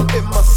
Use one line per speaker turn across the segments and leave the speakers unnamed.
in my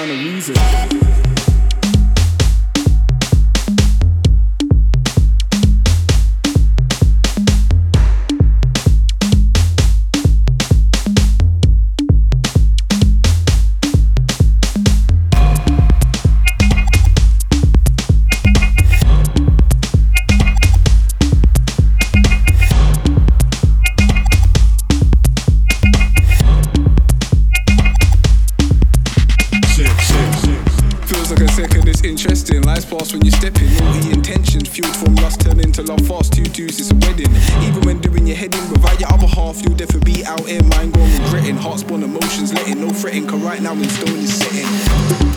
down to reason. Interesting, life's past when you step in. the intentions, fueled from lust, turn into love fast. Two twos, it's a wedding. Even when doing your heading, without your other half, you'll definitely be out here, mind gone regretting. Hearts born emotions, letting, no fretting, cause right now in stone is setting.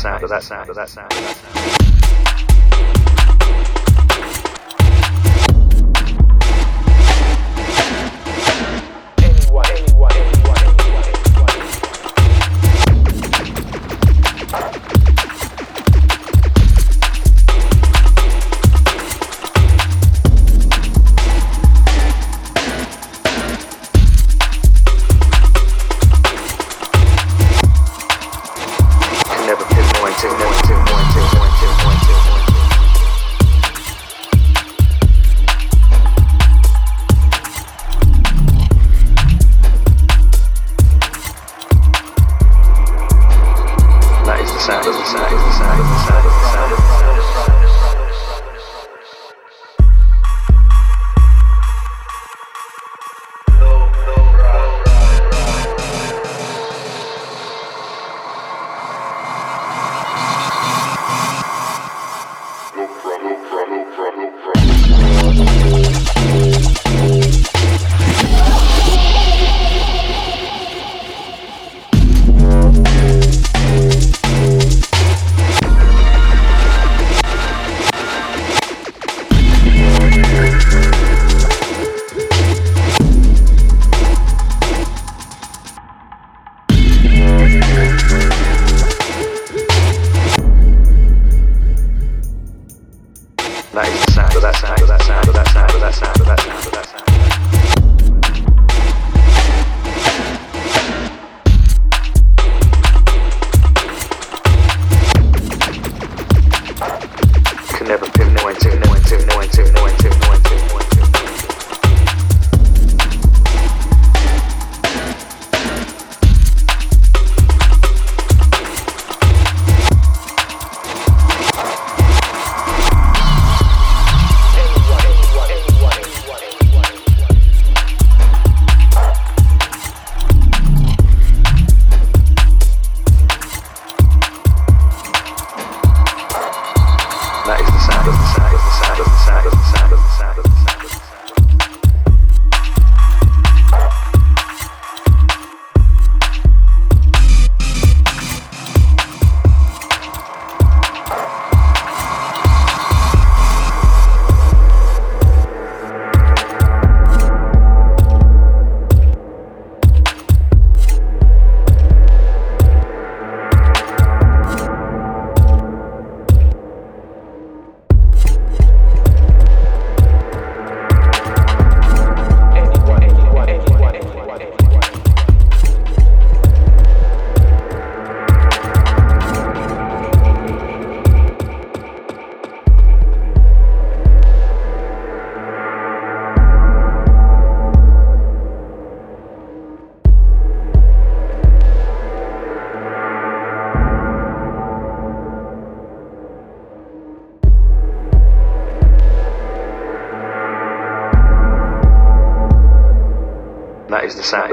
Sound of the sound of the sound of the sound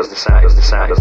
the sound sound the sound.